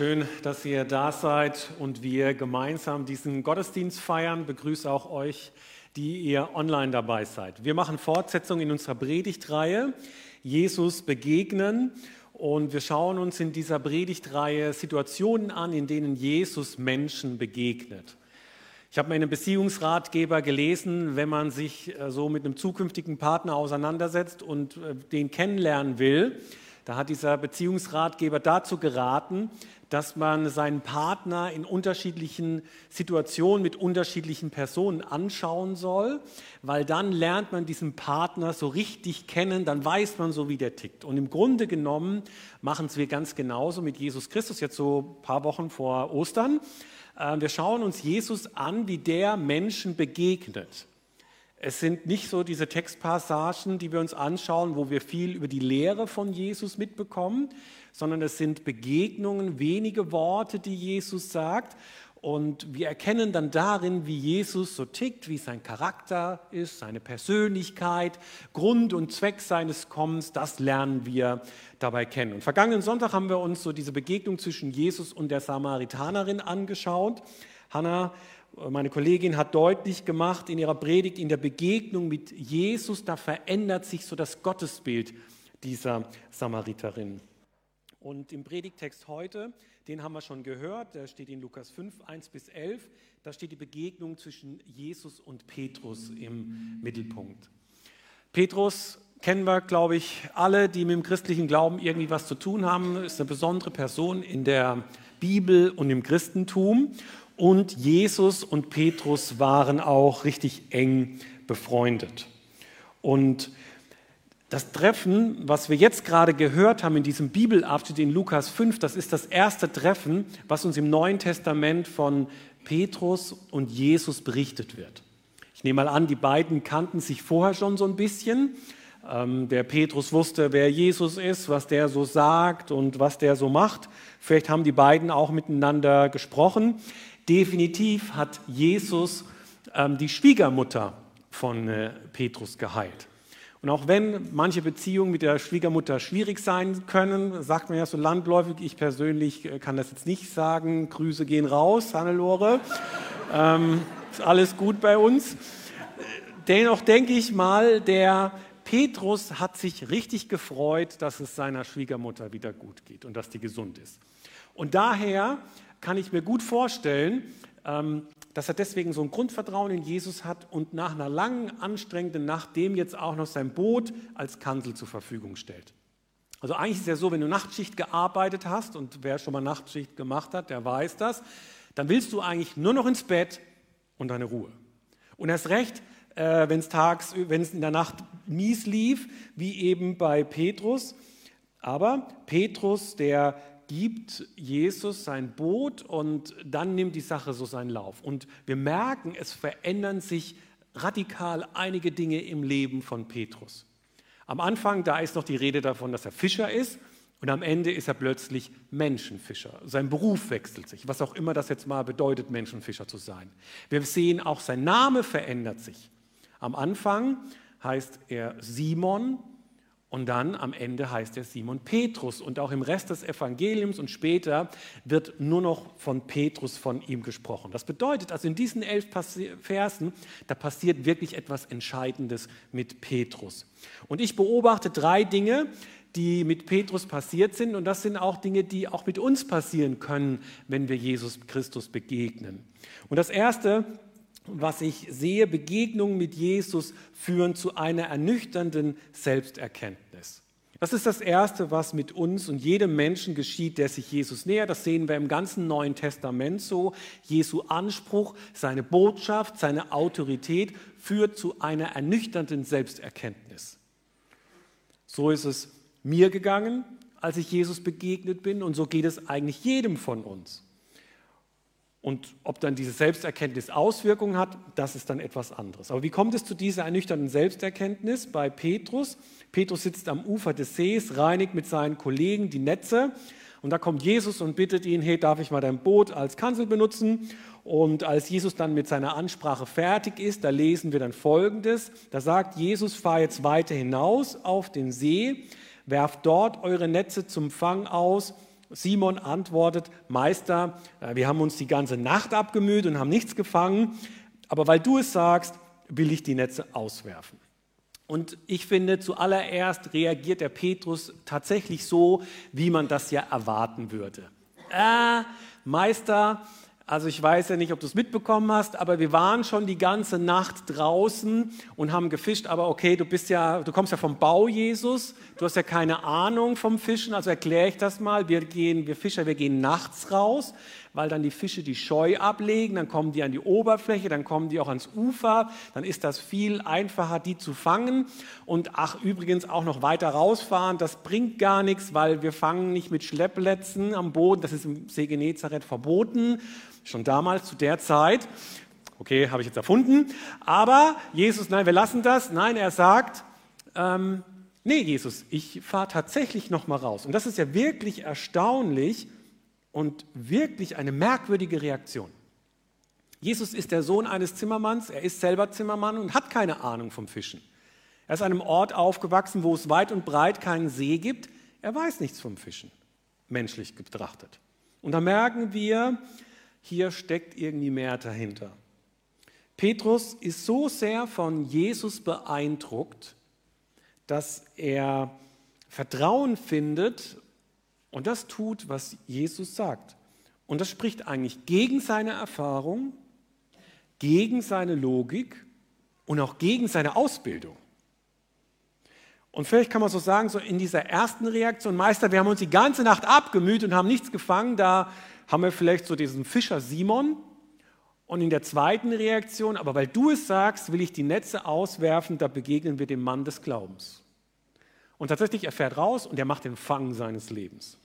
Schön, dass ihr da seid und wir gemeinsam diesen Gottesdienst feiern. Begrüße auch euch, die ihr online dabei seid. Wir machen Fortsetzung in unserer Predigtreihe Jesus begegnen und wir schauen uns in dieser Predigtreihe Situationen an, in denen Jesus Menschen begegnet. Ich habe meinen Beziehungsratgeber gelesen, wenn man sich äh, so mit einem zukünftigen Partner auseinandersetzt und äh, den kennenlernen will, da hat dieser Beziehungsratgeber dazu geraten, dass man seinen Partner in unterschiedlichen Situationen mit unterschiedlichen Personen anschauen soll, weil dann lernt man diesen Partner so richtig kennen, dann weiß man so, wie der tickt. Und im Grunde genommen machen es wir ganz genauso mit Jesus Christus, jetzt so ein paar Wochen vor Ostern. Äh, wir schauen uns Jesus an, wie der Menschen begegnet. Es sind nicht so diese Textpassagen, die wir uns anschauen, wo wir viel über die Lehre von Jesus mitbekommen, sondern es sind Begegnungen, wenige Worte, die Jesus sagt. Und wir erkennen dann darin, wie Jesus so tickt, wie sein Charakter ist, seine Persönlichkeit, Grund und Zweck seines Kommens, das lernen wir dabei kennen. Und vergangenen Sonntag haben wir uns so diese Begegnung zwischen Jesus und der Samaritanerin angeschaut. Hannah meine Kollegin hat deutlich gemacht in ihrer Predigt, in der Begegnung mit Jesus, da verändert sich so das Gottesbild dieser Samariterin. Und im Predigtext heute, den haben wir schon gehört, der steht in Lukas 5, 1 bis 11, da steht die Begegnung zwischen Jesus und Petrus im Mittelpunkt. Petrus kennen wir, glaube ich, alle, die mit dem christlichen Glauben irgendwie was zu tun haben, ist eine besondere Person in der Bibel und im Christentum und Jesus und Petrus waren auch richtig eng befreundet. Und das Treffen, was wir jetzt gerade gehört haben in diesem Bibelabschnitt in Lukas 5, das ist das erste Treffen, was uns im Neuen Testament von Petrus und Jesus berichtet wird. Ich nehme mal an, die beiden kannten sich vorher schon so ein bisschen. Ähm, der Petrus wusste, wer Jesus ist, was der so sagt und was der so macht. Vielleicht haben die beiden auch miteinander gesprochen. Definitiv hat Jesus ähm, die Schwiegermutter von äh, Petrus geheilt. Und auch wenn manche Beziehungen mit der Schwiegermutter schwierig sein können, sagt man ja so landläufig, ich persönlich äh, kann das jetzt nicht sagen, Grüße gehen raus, Hannelore, ähm, ist alles gut bei uns. Dennoch denke ich mal, der Petrus hat sich richtig gefreut, dass es seiner Schwiegermutter wieder gut geht und dass die gesund ist. Und daher kann ich mir gut vorstellen, ähm, dass er deswegen so ein Grundvertrauen in Jesus hat und nach einer langen, anstrengenden Nacht dem jetzt auch noch sein Boot als Kanzel zur Verfügung stellt. Also eigentlich ist es ja so, wenn du Nachtschicht gearbeitet hast und wer schon mal Nachtschicht gemacht hat, der weiß das, dann willst du eigentlich nur noch ins Bett und deine Ruhe. Und erst recht, äh, wenn es tags, wenn es in der Nacht mies lief, wie eben bei Petrus. Aber Petrus, der gibt Jesus sein Boot und dann nimmt die Sache so seinen Lauf. Und wir merken, es verändern sich radikal einige Dinge im Leben von Petrus. Am Anfang, da ist noch die Rede davon, dass er Fischer ist. Und am Ende ist er plötzlich Menschenfischer. Sein Beruf wechselt sich, was auch immer das jetzt mal bedeutet, Menschenfischer zu sein. Wir sehen auch, sein Name verändert sich. Am Anfang heißt er Simon, und dann am Ende heißt er Simon Petrus. Und auch im Rest des Evangeliums und später wird nur noch von Petrus von ihm gesprochen. Das bedeutet also in diesen elf Versen, da passiert wirklich etwas Entscheidendes mit Petrus. Und ich beobachte drei Dinge, die mit Petrus passiert sind. Und das sind auch Dinge, die auch mit uns passieren können, wenn wir Jesus Christus begegnen. Und das Erste, was ich sehe, Begegnungen mit Jesus führen zu einer ernüchternden Selbsterkenntnis. Das ist das Erste, was mit uns und jedem Menschen geschieht, der sich Jesus nähert. Das sehen wir im ganzen Neuen Testament so. Jesu Anspruch, seine Botschaft, seine Autorität führt zu einer ernüchternden Selbsterkenntnis. So ist es mir gegangen, als ich Jesus begegnet bin, und so geht es eigentlich jedem von uns. Und ob dann diese Selbsterkenntnis Auswirkungen hat, das ist dann etwas anderes. Aber wie kommt es zu dieser ernüchternden Selbsterkenntnis bei Petrus? Petrus sitzt am Ufer des Sees, reinigt mit seinen Kollegen die Netze. Und da kommt Jesus und bittet ihn, hey, darf ich mal dein Boot als Kanzel benutzen? Und als Jesus dann mit seiner Ansprache fertig ist, da lesen wir dann Folgendes. Da sagt Jesus, fahr jetzt weiter hinaus auf den See, werft dort eure Netze zum Fang aus Simon antwortet, Meister, äh, wir haben uns die ganze Nacht abgemüht und haben nichts gefangen, aber weil du es sagst, will ich die Netze auswerfen. Und ich finde, zuallererst reagiert der Petrus tatsächlich so, wie man das ja erwarten würde. Äh, Meister, also ich weiß ja nicht, ob du es mitbekommen hast, aber wir waren schon die ganze Nacht draußen und haben gefischt. Aber okay, du bist ja, du kommst ja vom Bau, Jesus. Du hast ja keine Ahnung vom Fischen. Also erkläre ich das mal. Wir gehen, wir Fischer, wir gehen nachts raus weil dann die Fische die Scheu ablegen, dann kommen die an die Oberfläche, dann kommen die auch ans Ufer, dann ist das viel einfacher, die zu fangen. Und ach, übrigens auch noch weiter rausfahren, das bringt gar nichts, weil wir fangen nicht mit Schleppletzen am Boden, das ist im See Genezareth verboten, schon damals zu der Zeit. Okay, habe ich jetzt erfunden. Aber Jesus, nein, wir lassen das. Nein, er sagt, ähm, nee, Jesus, ich fahre tatsächlich noch mal raus. Und das ist ja wirklich erstaunlich, und wirklich eine merkwürdige Reaktion. Jesus ist der Sohn eines Zimmermanns, er ist selber Zimmermann und hat keine Ahnung vom Fischen. Er ist an einem Ort aufgewachsen, wo es weit und breit keinen See gibt. Er weiß nichts vom Fischen, menschlich betrachtet. Und da merken wir, hier steckt irgendwie mehr dahinter. Petrus ist so sehr von Jesus beeindruckt, dass er Vertrauen findet und das tut, was Jesus sagt. Und das spricht eigentlich gegen seine Erfahrung, gegen seine Logik und auch gegen seine Ausbildung. Und vielleicht kann man so sagen, so in dieser ersten Reaktion, Meister, wir haben uns die ganze Nacht abgemüht und haben nichts gefangen, da haben wir vielleicht so diesen Fischer Simon. Und in der zweiten Reaktion, aber weil du es sagst, will ich die Netze auswerfen, da begegnen wir dem Mann des Glaubens. Und tatsächlich, er fährt raus und er macht den Fang seines Lebens.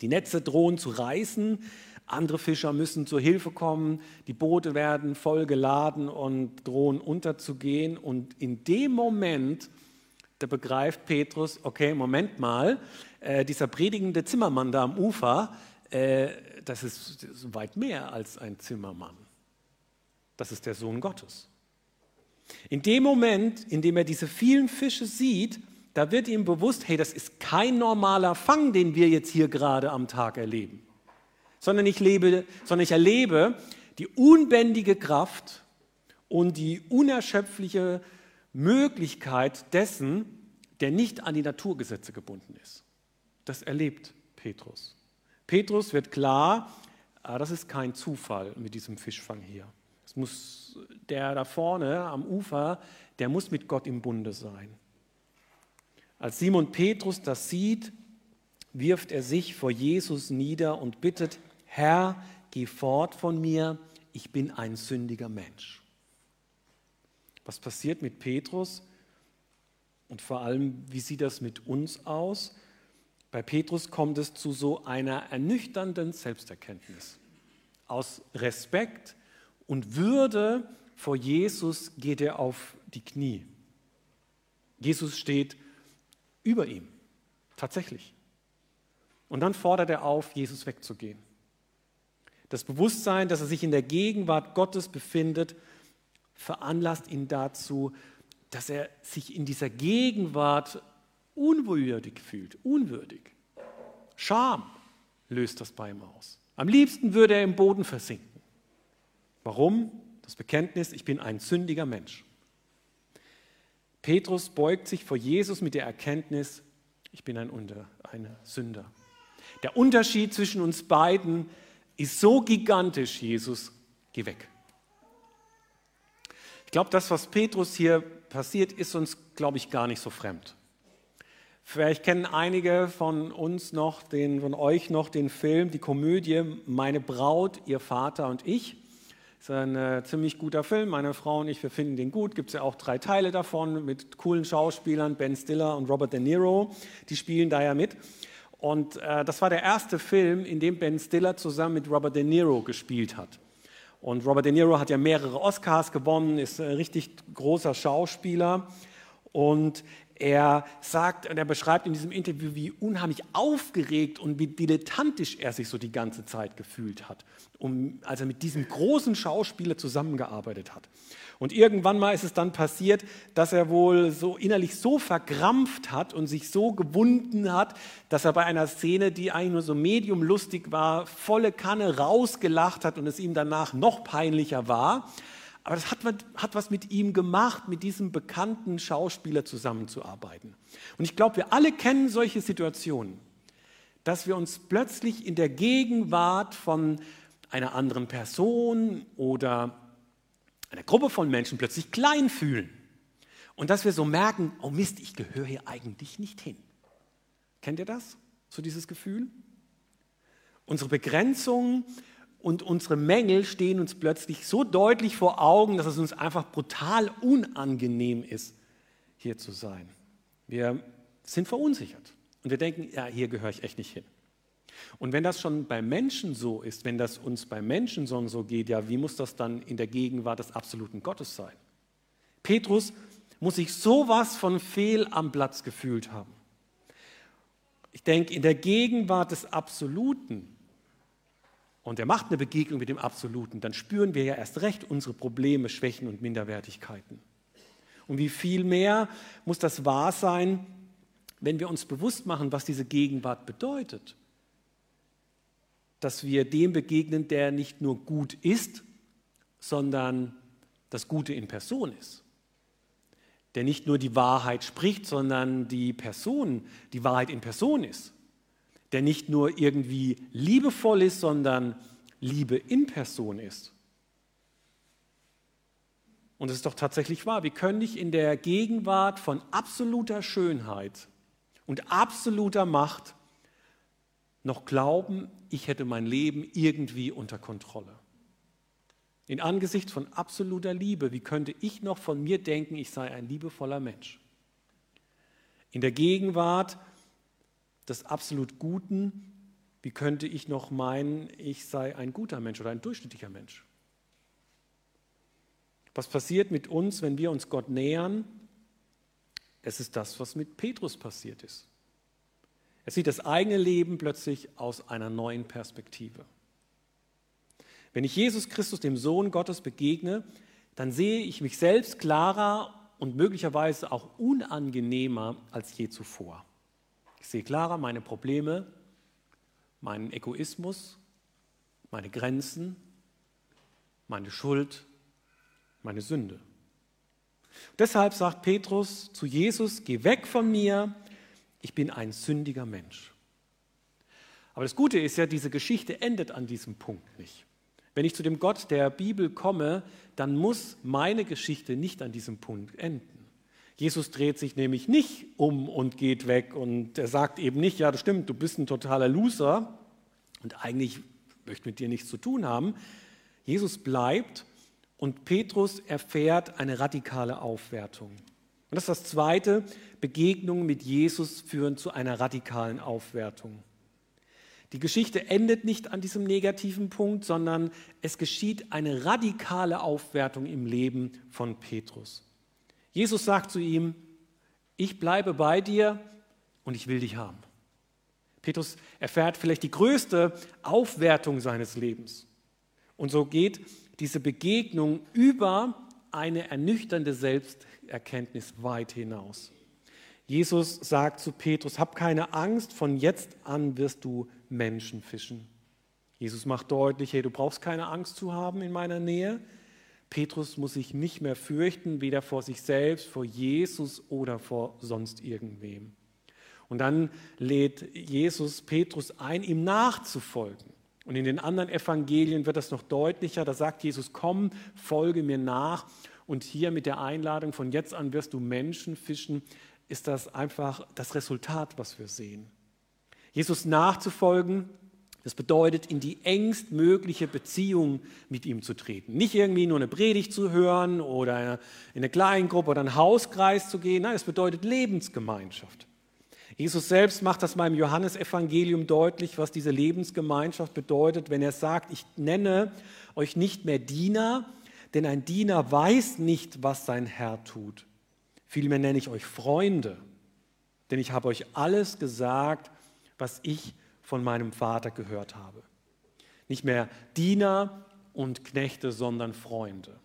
Die Netze drohen zu reißen, andere Fischer müssen zur Hilfe kommen, die Boote werden voll geladen und drohen unterzugehen. Und in dem Moment, da begreift Petrus, okay, Moment mal, äh, dieser predigende Zimmermann da am Ufer, äh, das ist weit mehr als ein Zimmermann. Das ist der Sohn Gottes. In dem Moment, in dem er diese vielen Fische sieht, da wird ihm bewusst, hey, das ist kein normaler Fang, den wir jetzt hier gerade am Tag erleben, sondern ich, lebe, sondern ich erlebe die unbändige Kraft und die unerschöpfliche Möglichkeit dessen, der nicht an die Naturgesetze gebunden ist. Das erlebt Petrus. Petrus wird klar, ah, das ist kein Zufall mit diesem Fischfang hier. Es muss der da vorne am Ufer, der muss mit Gott im Bunde sein. Als Simon Petrus das sieht, wirft er sich vor Jesus nieder und bittet, Herr, geh fort von mir, ich bin ein sündiger Mensch. Was passiert mit Petrus? Und vor allem, wie sieht das mit uns aus? Bei Petrus kommt es zu so einer ernüchternden Selbsterkenntnis. Aus Respekt und Würde vor Jesus geht er auf die Knie. Jesus steht über ihm. Tatsächlich. Und dann fordert er auf, Jesus wegzugehen. Das Bewusstsein, dass er sich in der Gegenwart Gottes befindet, veranlasst ihn dazu, dass er sich in dieser Gegenwart unwürdig fühlt, unwürdig. Scham löst das bei ihm aus. Am liebsten würde er im Boden versinken. Warum? Das Bekenntnis, ich bin ein sündiger Mensch. Petrus beugt sich vor Jesus mit der Erkenntnis, ich bin ein, Unter, ein Sünder. Der Unterschied zwischen uns beiden ist so gigantisch, Jesus, geh weg. Ich glaube, das, was Petrus hier passiert, ist uns, glaube ich, gar nicht so fremd. Vielleicht kennen einige von uns noch, den, von euch noch den Film, die Komödie Meine Braut, ihr Vater und ich. Ist ein äh, ziemlich guter Film. Meine Frau und ich, wir finden den gut. Gibt es ja auch drei Teile davon mit coolen Schauspielern, Ben Stiller und Robert De Niro. Die spielen da ja mit. Und äh, das war der erste Film, in dem Ben Stiller zusammen mit Robert De Niro gespielt hat. Und Robert De Niro hat ja mehrere Oscars gewonnen, ist ein richtig großer Schauspieler. Und er sagt und er beschreibt in diesem Interview, wie unheimlich aufgeregt und wie dilettantisch er sich so die ganze Zeit gefühlt hat, um, als er mit diesem großen Schauspieler zusammengearbeitet hat. Und irgendwann mal ist es dann passiert, dass er wohl so innerlich so verkrampft hat und sich so gewunden hat, dass er bei einer Szene, die eigentlich nur so medium lustig war, volle Kanne rausgelacht hat und es ihm danach noch peinlicher war. Aber das hat, hat was mit ihm gemacht, mit diesem bekannten Schauspieler zusammenzuarbeiten. Und ich glaube, wir alle kennen solche Situationen, dass wir uns plötzlich in der Gegenwart von einer anderen Person oder einer Gruppe von Menschen plötzlich klein fühlen. Und dass wir so merken, oh Mist, ich gehöre hier eigentlich nicht hin. Kennt ihr das? So dieses Gefühl? Unsere Begrenzungen und unsere Mängel stehen uns plötzlich so deutlich vor Augen, dass es uns einfach brutal unangenehm ist, hier zu sein. Wir sind verunsichert und wir denken, ja, hier gehöre ich echt nicht hin. Und wenn das schon bei Menschen so ist, wenn das uns bei Menschen so geht, ja, wie muss das dann in der Gegenwart des absoluten Gottes sein? Petrus muss sich sowas von fehl am Platz gefühlt haben. Ich denke, in der Gegenwart des Absoluten, und er macht eine Begegnung mit dem Absoluten, dann spüren wir ja erst recht unsere Probleme, Schwächen und Minderwertigkeiten. Und wie viel mehr muss das wahr sein, wenn wir uns bewusst machen, was diese Gegenwart bedeutet dass wir dem begegnen, der nicht nur gut ist, sondern das Gute in Person ist. Der nicht nur die Wahrheit spricht, sondern die Person, die Wahrheit in Person ist. Der nicht nur irgendwie liebevoll ist, sondern Liebe in Person ist. Und es ist doch tatsächlich wahr, wir können nicht in der Gegenwart von absoluter Schönheit und absoluter Macht noch glauben, ich hätte mein Leben irgendwie unter Kontrolle. In Angesicht von absoluter Liebe, wie könnte ich noch von mir denken, ich sei ein liebevoller Mensch? In der Gegenwart des absolut Guten, wie könnte ich noch meinen, ich sei ein guter Mensch oder ein durchschnittlicher Mensch? Was passiert mit uns, wenn wir uns Gott nähern? Es ist das, was mit Petrus passiert ist. Er sieht das eigene Leben plötzlich aus einer neuen Perspektive. Wenn ich Jesus Christus, dem Sohn Gottes, begegne, dann sehe ich mich selbst klarer und möglicherweise auch unangenehmer als je zuvor. Ich sehe klarer meine Probleme, meinen Egoismus, meine Grenzen, meine Schuld, meine Sünde. Deshalb sagt Petrus zu Jesus, geh weg von mir, ich bin ein sündiger Mensch. Aber das Gute ist ja, diese Geschichte endet an diesem Punkt nicht. Wenn ich zu dem Gott der Bibel komme, dann muss meine Geschichte nicht an diesem Punkt enden. Jesus dreht sich nämlich nicht um und geht weg und er sagt eben nicht, ja, das stimmt, du bist ein totaler Loser und eigentlich möchte mit dir nichts zu tun haben. Jesus bleibt und Petrus erfährt eine radikale Aufwertung. Und das ist das Zweite, Begegnungen mit Jesus führen zu einer radikalen Aufwertung. Die Geschichte endet nicht an diesem negativen Punkt, sondern es geschieht eine radikale Aufwertung im Leben von Petrus. Jesus sagt zu ihm, ich bleibe bei dir und ich will dich haben. Petrus erfährt vielleicht die größte Aufwertung seines Lebens. Und so geht diese Begegnung über eine ernüchternde Selbsterkenntnis weit hinaus. Jesus sagt zu Petrus, hab keine Angst, von jetzt an wirst du Menschen fischen. Jesus macht deutlich, hey, du brauchst keine Angst zu haben in meiner Nähe. Petrus muss sich nicht mehr fürchten, weder vor sich selbst, vor Jesus oder vor sonst irgendwem. Und dann lädt Jesus Petrus ein, ihm nachzufolgen. Und in den anderen Evangelien wird das noch deutlicher. Da sagt Jesus, komm, folge mir nach. Und hier mit der Einladung, von jetzt an wirst du Menschen fischen, ist das einfach das Resultat, was wir sehen. Jesus nachzufolgen, das bedeutet, in die engstmögliche Beziehung mit ihm zu treten. Nicht irgendwie nur eine Predigt zu hören oder in eine Kleingruppe oder einen Hauskreis zu gehen. Nein, es bedeutet Lebensgemeinschaft. Jesus selbst macht das mal im Johannesevangelium deutlich, was diese Lebensgemeinschaft bedeutet, wenn er sagt, ich nenne euch nicht mehr Diener, denn ein Diener weiß nicht, was sein Herr tut. Vielmehr nenne ich euch Freunde, denn ich habe euch alles gesagt, was ich von meinem Vater gehört habe. Nicht mehr Diener und Knechte, sondern Freunde.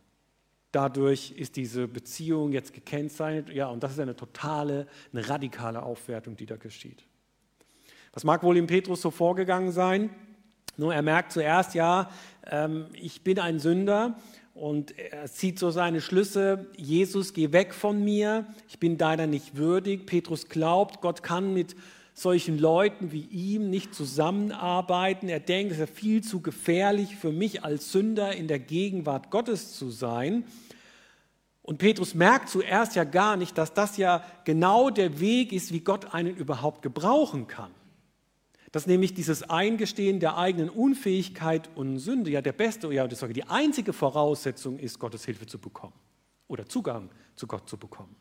Dadurch ist diese Beziehung jetzt gekennzeichnet. Ja, und das ist eine totale, eine radikale Aufwertung, die da geschieht. Was mag wohl im Petrus so vorgegangen sein? Nur er merkt zuerst, ja, ähm, ich bin ein Sünder und er zieht so seine Schlüsse, Jesus, geh weg von mir, ich bin deiner nicht würdig. Petrus glaubt, Gott kann mit solchen Leuten wie ihm nicht zusammenarbeiten. Er denkt, es ist viel zu gefährlich für mich als Sünder in der Gegenwart Gottes zu sein. Und Petrus merkt zuerst ja gar nicht, dass das ja genau der Weg ist, wie Gott einen überhaupt gebrauchen kann. Dass nämlich dieses Eingestehen der eigenen Unfähigkeit und Sünde ja der beste, ja, die einzige Voraussetzung ist, Gottes Hilfe zu bekommen oder Zugang zu Gott zu bekommen.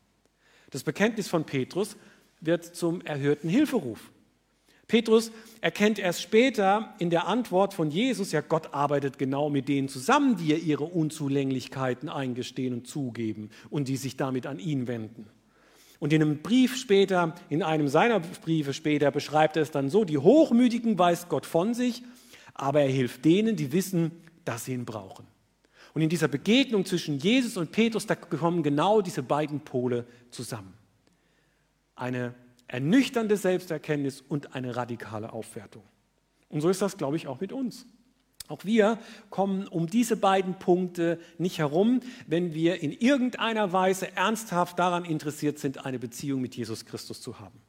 Das Bekenntnis von Petrus wird zum erhörten Hilferuf. Petrus erkennt erst später in der Antwort von Jesus, ja, Gott arbeitet genau mit denen zusammen, die ihre Unzulänglichkeiten eingestehen und zugeben und die sich damit an ihn wenden. Und in einem Brief später, in einem seiner Briefe später, beschreibt er es dann so: Die Hochmütigen weist Gott von sich, aber er hilft denen, die wissen, dass sie ihn brauchen. Und in dieser Begegnung zwischen Jesus und Petrus, da kommen genau diese beiden Pole zusammen. Eine ernüchternde Selbsterkenntnis und eine radikale Aufwertung. Und so ist das, glaube ich, auch mit uns. Auch wir kommen um diese beiden Punkte nicht herum, wenn wir in irgendeiner Weise ernsthaft daran interessiert sind, eine Beziehung mit Jesus Christus zu haben.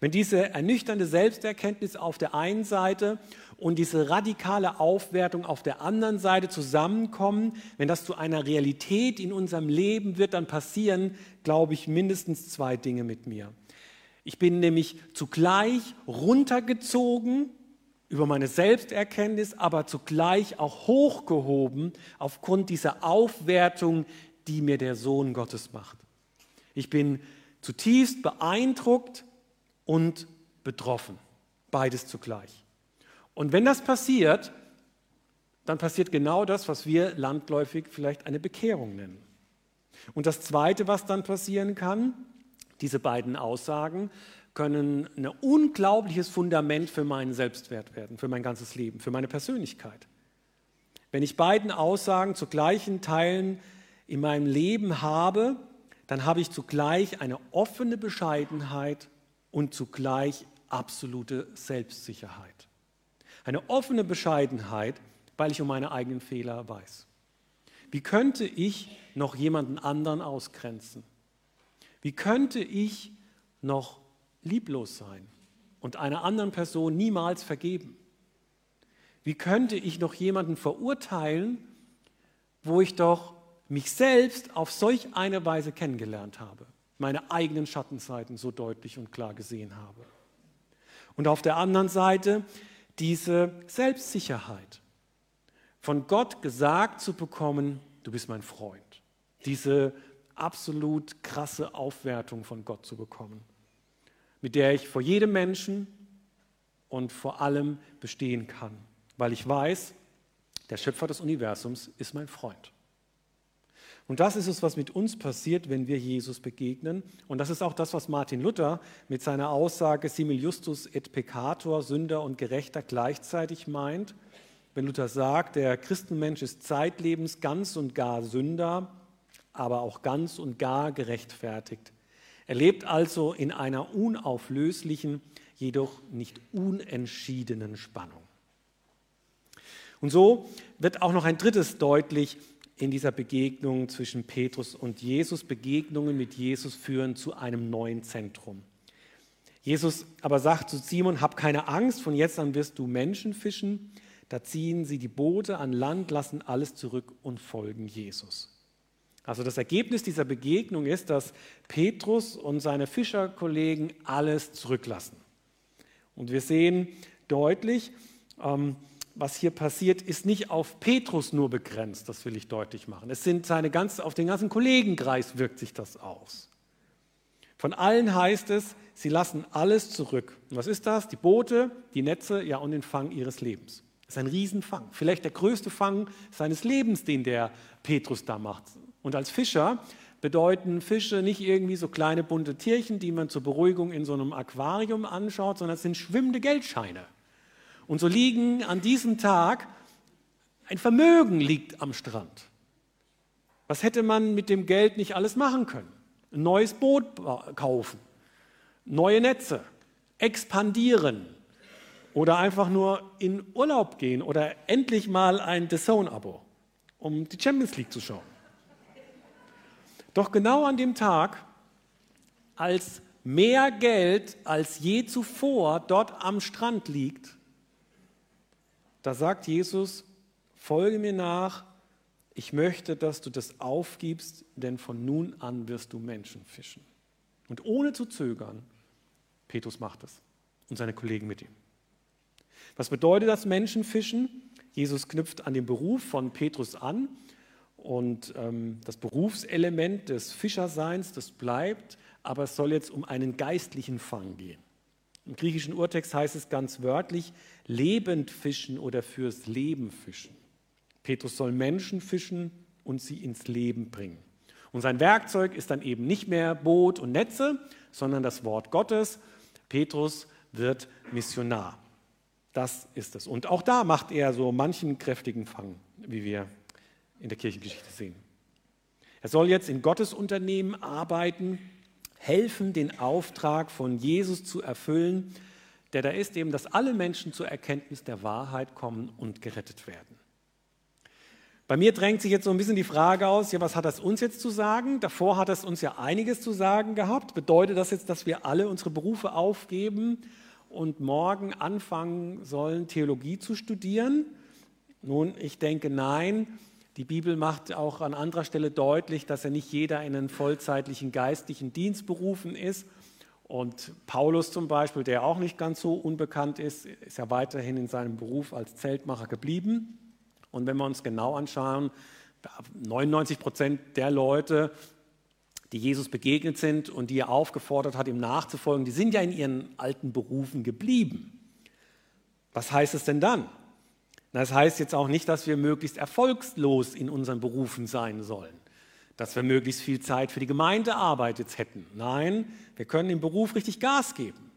Wenn diese ernüchternde Selbsterkenntnis auf der einen Seite und diese radikale Aufwertung auf der anderen Seite zusammenkommen, wenn das zu einer Realität in unserem Leben wird, dann passieren, glaube ich, mindestens zwei Dinge mit mir. Ich bin nämlich zugleich runtergezogen über meine Selbsterkenntnis, aber zugleich auch hochgehoben aufgrund dieser Aufwertung, die mir der Sohn Gottes macht. Ich bin zutiefst beeindruckt und betroffen, beides zugleich. Und wenn das passiert, dann passiert genau das, was wir landläufig vielleicht eine Bekehrung nennen. Und das Zweite, was dann passieren kann, diese beiden Aussagen können ein unglaubliches Fundament für meinen Selbstwert werden, für mein ganzes Leben, für meine Persönlichkeit. Wenn ich beiden Aussagen zu gleichen Teilen in meinem Leben habe, dann habe ich zugleich eine offene Bescheidenheit und zugleich absolute Selbstsicherheit. Eine offene Bescheidenheit, weil ich um meine eigenen Fehler weiß. Wie könnte ich noch jemanden anderen ausgrenzen? Wie könnte ich noch lieblos sein und einer anderen Person niemals vergeben? Wie könnte ich noch jemanden verurteilen, wo ich doch mich selbst auf solch eine Weise kennengelernt habe, meine eigenen Schattenseiten so deutlich und klar gesehen habe? Und auf der anderen Seite diese Selbstsicherheit, von Gott gesagt zu bekommen, du bist mein Freund. Diese absolut krasse Aufwertung von Gott zu bekommen, mit der ich vor jedem Menschen und vor allem bestehen kann, weil ich weiß, der Schöpfer des Universums ist mein Freund. Und das ist es, was mit uns passiert, wenn wir Jesus begegnen. Und das ist auch das, was Martin Luther mit seiner Aussage simil justus et peccator, Sünder und Gerechter gleichzeitig meint. Wenn Luther sagt, der Christenmensch ist zeitlebens ganz und gar Sünder, aber auch ganz und gar gerechtfertigt. Er lebt also in einer unauflöslichen, jedoch nicht unentschiedenen Spannung. Und so wird auch noch ein drittes deutlich in dieser Begegnung zwischen Petrus und Jesus. Begegnungen mit Jesus führen zu einem neuen Zentrum. Jesus aber sagt zu Simon, hab keine Angst, von jetzt an wirst du Menschen fischen. Da ziehen sie die Boote an Land, lassen alles zurück und folgen Jesus. Also das Ergebnis dieser Begegnung ist, dass Petrus und seine Fischerkollegen alles zurücklassen. Und wir sehen deutlich, ähm, was hier passiert, ist nicht auf Petrus nur begrenzt, das will ich deutlich machen. Es sind seine ganze, auf den ganzen Kollegenkreis wirkt sich das aus. Von allen heißt es, sie lassen alles zurück. Und was ist das? Die Boote, die Netze, ja und den Fang ihres Lebens. Das ist ein Riesenfang. Vielleicht der größte Fang seines Lebens, den der Petrus da macht. Und als Fischer bedeuten Fische nicht irgendwie so kleine bunte Tierchen, die man zur Beruhigung in so einem Aquarium anschaut, sondern es sind schwimmende Geldscheine. Und so liegen an diesem Tag ein Vermögen liegt am Strand. Was hätte man mit dem Geld nicht alles machen können? Ein neues Boot kaufen, neue Netze, expandieren oder einfach nur in Urlaub gehen oder endlich mal ein The Zone-Abo, um die Champions League zu schauen. Doch genau an dem Tag, als mehr Geld als je zuvor dort am Strand liegt, da sagt Jesus, folge mir nach, ich möchte, dass du das aufgibst, denn von nun an wirst du Menschen fischen. Und ohne zu zögern, Petrus macht es und seine Kollegen mit ihm. Was bedeutet das Menschenfischen? Jesus knüpft an den Beruf von Petrus an und ähm, das Berufselement des Fischerseins, das bleibt, aber es soll jetzt um einen geistlichen Fang gehen. Im griechischen Urtext heißt es ganz wörtlich, lebend fischen oder fürs Leben fischen. Petrus soll Menschen fischen und sie ins Leben bringen. Und sein Werkzeug ist dann eben nicht mehr Boot und Netze, sondern das Wort Gottes. Petrus wird Missionar. Das ist es. Und auch da macht er so manchen kräftigen Fang, wie wir in der Kirchengeschichte sehen. Er soll jetzt in Gottes Unternehmen arbeiten, helfen, den Auftrag von Jesus zu erfüllen, der da ist eben, dass alle Menschen zur Erkenntnis der Wahrheit kommen und gerettet werden. Bei mir drängt sich jetzt so ein bisschen die Frage aus, ja, was hat das uns jetzt zu sagen? Davor hat es uns ja einiges zu sagen gehabt. Bedeutet das jetzt, dass wir alle unsere Berufe aufgeben und morgen anfangen sollen, Theologie zu studieren? Nun, ich denke nein. Die Bibel macht auch an anderer Stelle deutlich, dass ja nicht jeder in einen vollzeitlichen geistlichen Dienst berufen ist. Und Paulus zum Beispiel, der auch nicht ganz so unbekannt ist, ist ja weiterhin in seinem Beruf als Zeltmacher geblieben. Und wenn wir uns genau anschauen, 99 Prozent der Leute, die Jesus begegnet sind und die er aufgefordert hat, ihm nachzufolgen, die sind ja in ihren alten Berufen geblieben. Was heißt es denn dann? Das heißt jetzt auch nicht, dass wir möglichst erfolgslos in unseren Berufen sein sollen, dass wir möglichst viel Zeit für die Gemeindearbeit jetzt hätten. Nein, wir können im Beruf richtig Gas geben.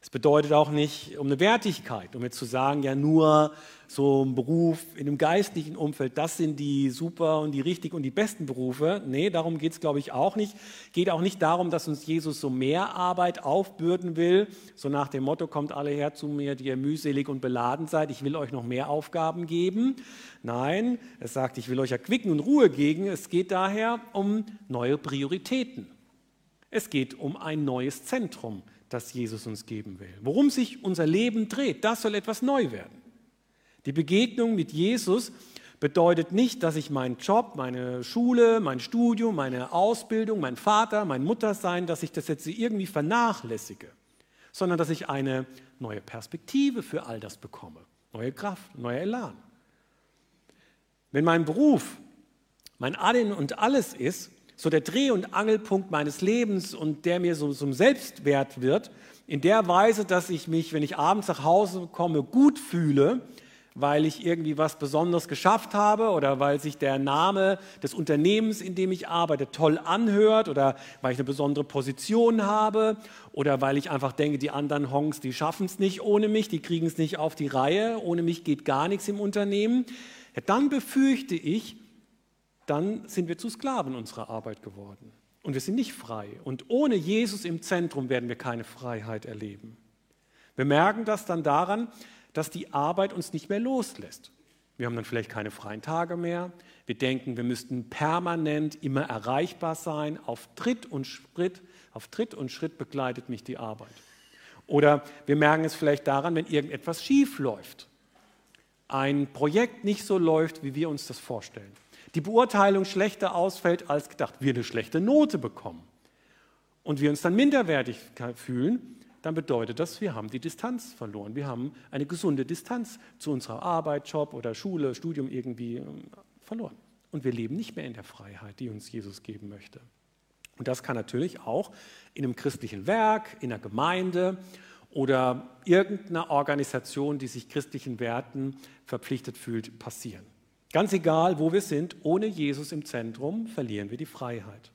Es bedeutet auch nicht um eine Wertigkeit, um jetzt zu sagen, ja nur so ein Beruf in einem geistlichen Umfeld, das sind die super und die richtigen und die besten Berufe. Nee, darum geht es, glaube ich, auch nicht. Geht auch nicht darum, dass uns Jesus so mehr Arbeit aufbürden will, so nach dem Motto, kommt alle her zu mir, die ihr mühselig und beladen seid, ich will euch noch mehr Aufgaben geben. Nein, es sagt, ich will euch erquicken und Ruhe geben. Es geht daher um neue Prioritäten. Es geht um ein neues Zentrum das Jesus uns geben will. Worum sich unser Leben dreht, das soll etwas neu werden. Die Begegnung mit Jesus bedeutet nicht, dass ich meinen Job, meine Schule, mein Studium, meine Ausbildung, mein Vater, mein Muttersein, dass ich das jetzt irgendwie vernachlässige, sondern dass ich eine neue Perspektive für all das bekomme, neue Kraft, neuer Elan. Wenn mein Beruf mein Allen und alles ist, so der Dreh- und Angelpunkt meines Lebens und der mir so zum Selbstwert wird, in der Weise, dass ich mich, wenn ich abends nach Hause komme, gut fühle, weil ich irgendwie was Besonderes geschafft habe oder weil sich der Name des Unternehmens, in dem ich arbeite, toll anhört oder weil ich eine besondere Position habe oder weil ich einfach denke, die anderen Honks, die schaffen es nicht ohne mich, die kriegen es nicht auf die Reihe, ohne mich geht gar nichts im Unternehmen, ja, dann befürchte ich, dann sind wir zu Sklaven unserer Arbeit geworden. Und wir sind nicht frei. Und ohne Jesus im Zentrum werden wir keine Freiheit erleben. Wir merken das dann daran, dass die Arbeit uns nicht mehr loslässt. Wir haben dann vielleicht keine freien Tage mehr. Wir denken, wir müssten permanent immer erreichbar sein. Auf Tritt und Schritt, auf Tritt und Schritt begleitet mich die Arbeit. Oder wir merken es vielleicht daran, wenn irgendetwas schief läuft. Ein Projekt nicht so läuft, wie wir uns das vorstellen die Beurteilung schlechter ausfällt als gedacht, wir eine schlechte Note bekommen und wir uns dann minderwertig fühlen, dann bedeutet das, wir haben die Distanz verloren. Wir haben eine gesunde Distanz zu unserer Arbeit, Job oder Schule, Studium irgendwie ähm, verloren. Und wir leben nicht mehr in der Freiheit, die uns Jesus geben möchte. Und das kann natürlich auch in einem christlichen Werk, in einer Gemeinde oder irgendeiner Organisation, die sich christlichen Werten verpflichtet fühlt, passieren. Ganz egal, wo wir sind, ohne Jesus im Zentrum verlieren wir die Freiheit.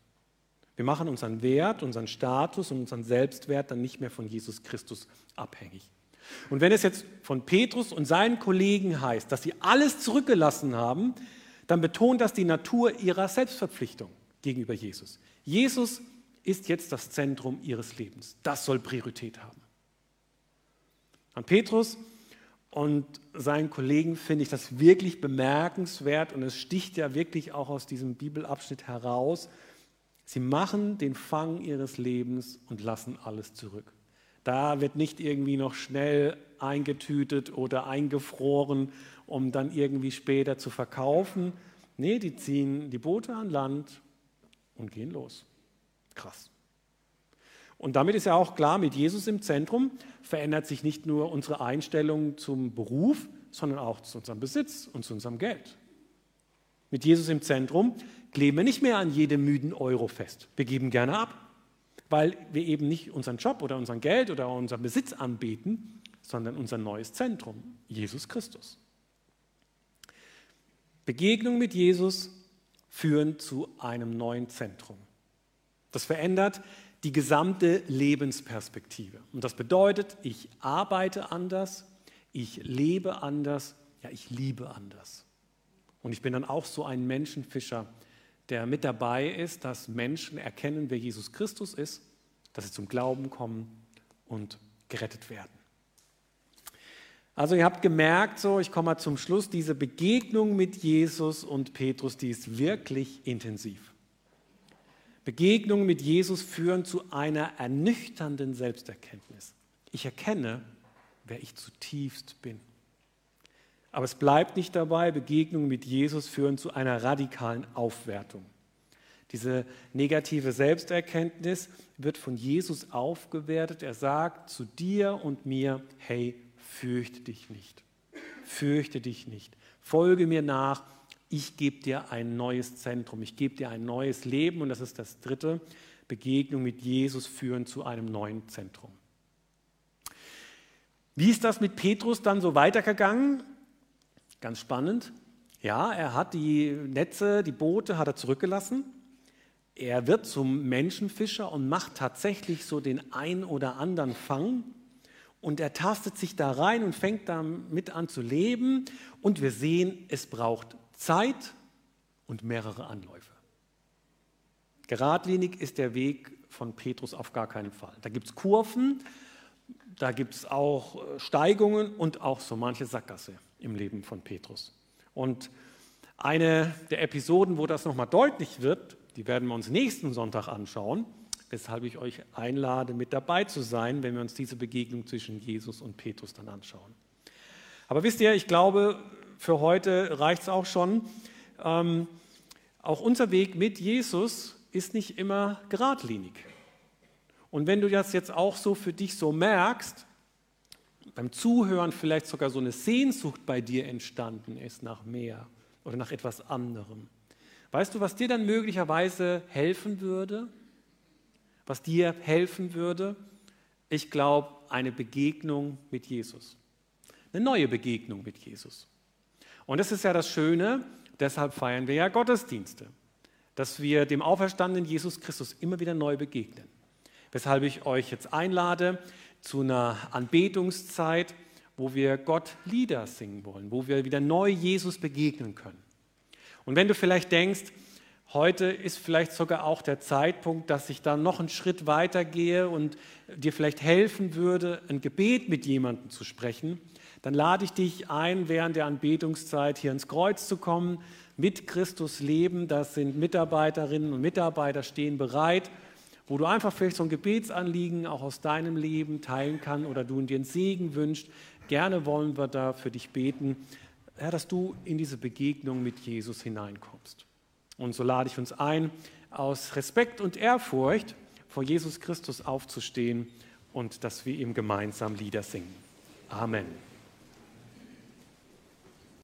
Wir machen unseren Wert, unseren Status und unseren Selbstwert dann nicht mehr von Jesus Christus abhängig. Und wenn es jetzt von Petrus und seinen Kollegen heißt, dass sie alles zurückgelassen haben, dann betont das die Natur ihrer Selbstverpflichtung gegenüber Jesus. Jesus ist jetzt das Zentrum ihres Lebens. Das soll Priorität haben. An Petrus und seinen Kollegen finde ich das wirklich bemerkenswert und es sticht ja wirklich auch aus diesem Bibelabschnitt heraus. Sie machen den Fang ihres Lebens und lassen alles zurück. Da wird nicht irgendwie noch schnell eingetütet oder eingefroren, um dann irgendwie später zu verkaufen. Nee, die ziehen die Boote an Land und gehen los. Krass. Und damit ist ja auch klar, mit Jesus im Zentrum verändert sich nicht nur unsere Einstellung zum Beruf, sondern auch zu unserem Besitz und zu unserem Geld. Mit Jesus im Zentrum kleben wir nicht mehr an jedem müden Euro fest. Wir geben gerne ab weil wir eben nicht unseren Job oder unser Geld oder unseren Besitz anbeten, sondern unser neues Zentrum, Jesus Christus. Begegnungen mit Jesus führen zu einem neuen Zentrum. Das verändert die gesamte Lebensperspektive. Und das bedeutet, ich arbeite anders, ich lebe anders, ja, ich liebe anders. Und ich bin dann auch so ein Menschenfischer, der mit dabei ist, dass Menschen erkennen, wer Jesus Christus ist, dass sie zum Glauben kommen und gerettet werden. Also ihr habt gemerkt, so ich komme mal zum Schluss, diese Begegnung mit Jesus und Petrus, die ist wirklich intensiv. Begegnungen mit Jesus führen zu einer ernüchternden Selbsterkenntnis. Ich erkenne, wer ich zutiefst bin. Aber es bleibt nicht dabei, Begegnungen mit Jesus führen zu einer radikalen Aufwertung. Diese negative Selbsterkenntnis wird von Jesus aufgewertet. Er sagt zu dir und mir, hey, fürchte dich nicht. Fürchte dich nicht. Folge mir nach. Ich gebe dir ein neues Zentrum. Ich gebe dir ein neues Leben. Und das ist das dritte. Begegnung mit Jesus führen zu einem neuen Zentrum. Wie ist das mit Petrus dann so weitergegangen? Ganz spannend. Ja, er hat die Netze, die Boote hat er zurückgelassen. Er wird zum Menschenfischer und macht tatsächlich so den ein oder anderen Fang. Und er tastet sich da rein und fängt damit an zu leben. Und wir sehen, es braucht Zeit und mehrere Anläufe. Geradlinig ist der Weg von Petrus auf gar keinen Fall. Da gibt es Kurven, da gibt es auch äh, Steigungen und auch so manche Sackgasse im Leben von Petrus. Und eine der Episoden, wo das nochmal deutlich wird, die werden wir uns nächsten Sonntag anschauen, weshalb ich euch einlade, mit dabei zu sein, wenn wir uns diese Begegnung zwischen Jesus und Petrus dann anschauen. Aber wisst ihr, ich glaube, für heute reicht es auch schon. Ähm, auch unser Weg mit Jesus ist nicht immer geradlinig. Und wenn du das jetzt auch so für dich so merkst, beim Zuhören vielleicht sogar so eine Sehnsucht bei dir entstanden ist nach mehr oder nach etwas anderem. Weißt du, was dir dann möglicherweise helfen würde? Was dir helfen würde? Ich glaube, eine Begegnung mit Jesus. Eine neue Begegnung mit Jesus. Und das ist ja das Schöne, deshalb feiern wir ja Gottesdienste, dass wir dem auferstandenen Jesus Christus immer wieder neu begegnen. Weshalb ich euch jetzt einlade zu einer Anbetungszeit, wo wir Gott Lieder singen wollen, wo wir wieder neu Jesus begegnen können. Und wenn du vielleicht denkst, heute ist vielleicht sogar auch der Zeitpunkt, dass ich da noch einen Schritt weiter gehe und dir vielleicht helfen würde, ein Gebet mit jemandem zu sprechen, dann lade ich dich ein, während der Anbetungszeit hier ins Kreuz zu kommen, mit Christus leben. Das sind Mitarbeiterinnen und Mitarbeiter, stehen bereit wo du einfach vielleicht so ein Gebetsanliegen auch aus deinem Leben teilen kannst oder du dir einen Segen wünschst. Gerne wollen wir da für dich beten, ja, dass du in diese Begegnung mit Jesus hineinkommst. Und so lade ich uns ein, aus Respekt und Ehrfurcht vor Jesus Christus aufzustehen und dass wir ihm gemeinsam Lieder singen. Amen.